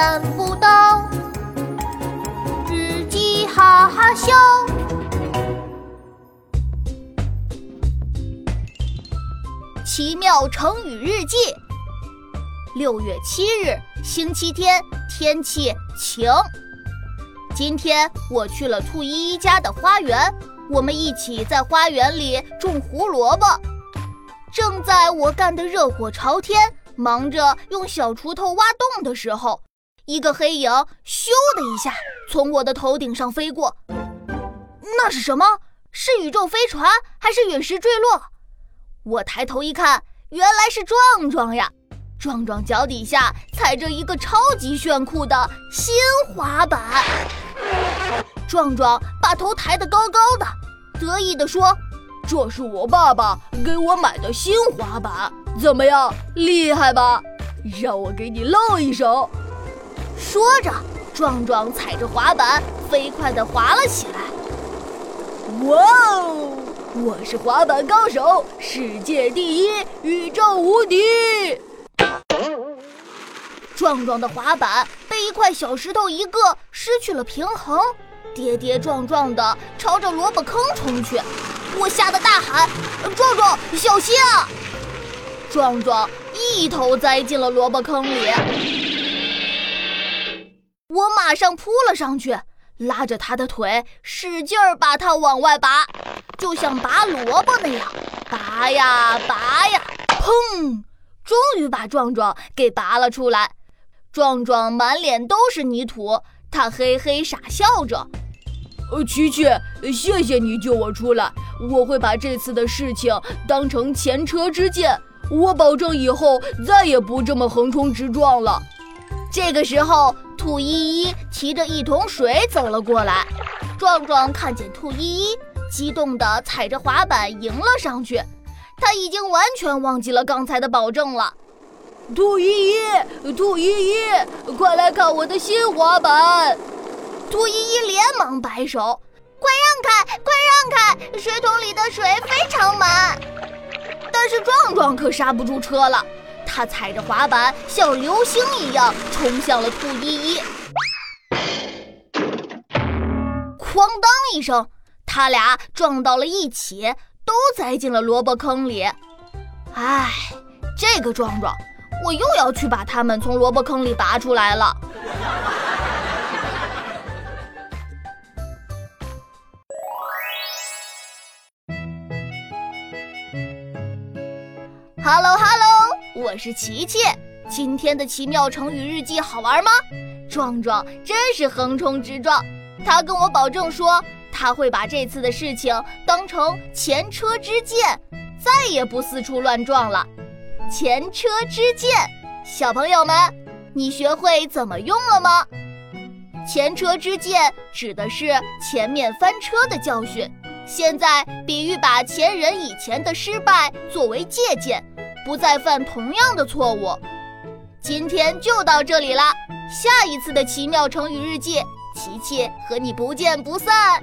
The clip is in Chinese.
难不到，日记哈哈笑。奇妙成语日记，六月七日，星期天，天气晴。今天我去了兔依依家的花园，我们一起在花园里种胡萝卜。正在我干得热火朝天，忙着用小锄头挖洞的时候，一个黑影咻的一下从我的头顶上飞过。那是什么？是宇宙飞船还是陨石坠落？我抬头一看，原来是壮壮呀！壮壮脚底下踩着一个超级炫酷的新滑板。壮壮把头抬得高高的，得意地说。这是我爸爸给我买的新滑板，怎么样，厉害吧？让我给你露一手。说着，壮壮踩着滑板飞快地滑了起来。哇哦！我是滑板高手，世界第一，宇宙无敌！壮壮的滑板被一块小石头一个失去了平衡，跌跌撞撞地朝着萝卜坑冲去。我吓得大喊：“壮壮，小心啊！”壮壮一头栽进了萝卜坑里。我马上扑了上去，拉着他的腿，使劲儿把他往外拔，就像拔萝卜那样，拔呀拔呀，砰！终于把壮壮给拔了出来。壮壮满脸都是泥土，他嘿嘿傻笑着。呃，琪琪，谢谢你救我出来，我会把这次的事情当成前车之鉴，我保证以后再也不这么横冲直撞了。这个时候，兔依依提着一桶水走了过来，壮壮看见兔依依，激动地踩着滑板迎了上去，他已经完全忘记了刚才的保证了。兔依依，兔依依，快来看我的新滑板！兔依依连忙摆手：“快让开，快让开！水桶里的水非常满。”但是壮壮可刹不住车了，他踩着滑板像流星一样冲向了兔依依。哐当一声，他俩撞到了一起，都栽进了萝卜坑里。唉，这个壮壮，我又要去把他们从萝卜坑里拔出来了。Hello，Hello，我是琪琪。今天的奇妙成语日记好玩吗？壮壮真是横冲直撞，他跟我保证说他会把这次的事情当成前车之鉴，再也不四处乱撞了。前车之鉴，小朋友们，你学会怎么用了吗？前车之鉴指的是前面翻车的教训。现在比喻把前人以前的失败作为借鉴，不再犯同样的错误。今天就到这里啦，下一次的奇妙成语日记，琪琪和你不见不散。